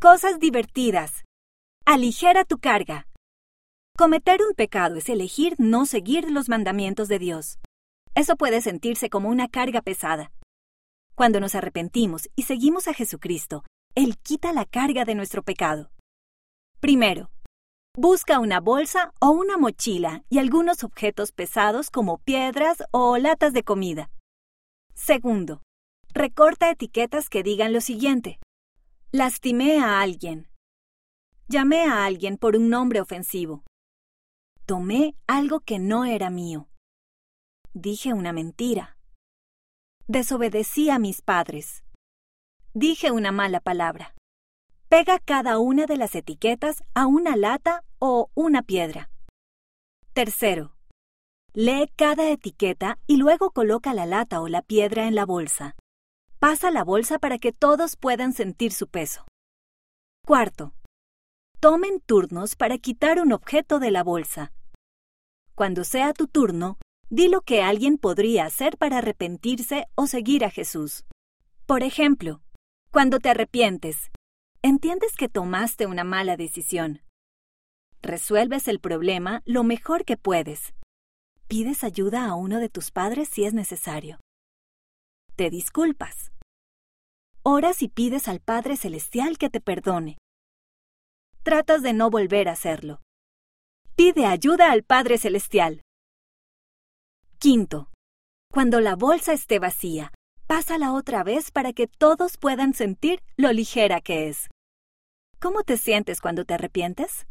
Cosas divertidas. Aligera tu carga. Cometer un pecado es elegir no seguir los mandamientos de Dios. Eso puede sentirse como una carga pesada. Cuando nos arrepentimos y seguimos a Jesucristo, Él quita la carga de nuestro pecado. Primero, busca una bolsa o una mochila y algunos objetos pesados como piedras o latas de comida. Segundo, recorta etiquetas que digan lo siguiente. Lastimé a alguien. Llamé a alguien por un nombre ofensivo. Tomé algo que no era mío. Dije una mentira. Desobedecí a mis padres. Dije una mala palabra. Pega cada una de las etiquetas a una lata o una piedra. Tercero, lee cada etiqueta y luego coloca la lata o la piedra en la bolsa. Pasa la bolsa para que todos puedan sentir su peso. Cuarto, tomen turnos para quitar un objeto de la bolsa. Cuando sea tu turno, di lo que alguien podría hacer para arrepentirse o seguir a Jesús. Por ejemplo, cuando te arrepientes, entiendes que tomaste una mala decisión. Resuelves el problema lo mejor que puedes. Pides ayuda a uno de tus padres si es necesario. Te disculpas. Oras y pides al Padre Celestial que te perdone. Tratas de no volver a hacerlo. Pide ayuda al Padre Celestial. Quinto. Cuando la bolsa esté vacía, pásala otra vez para que todos puedan sentir lo ligera que es. ¿Cómo te sientes cuando te arrepientes?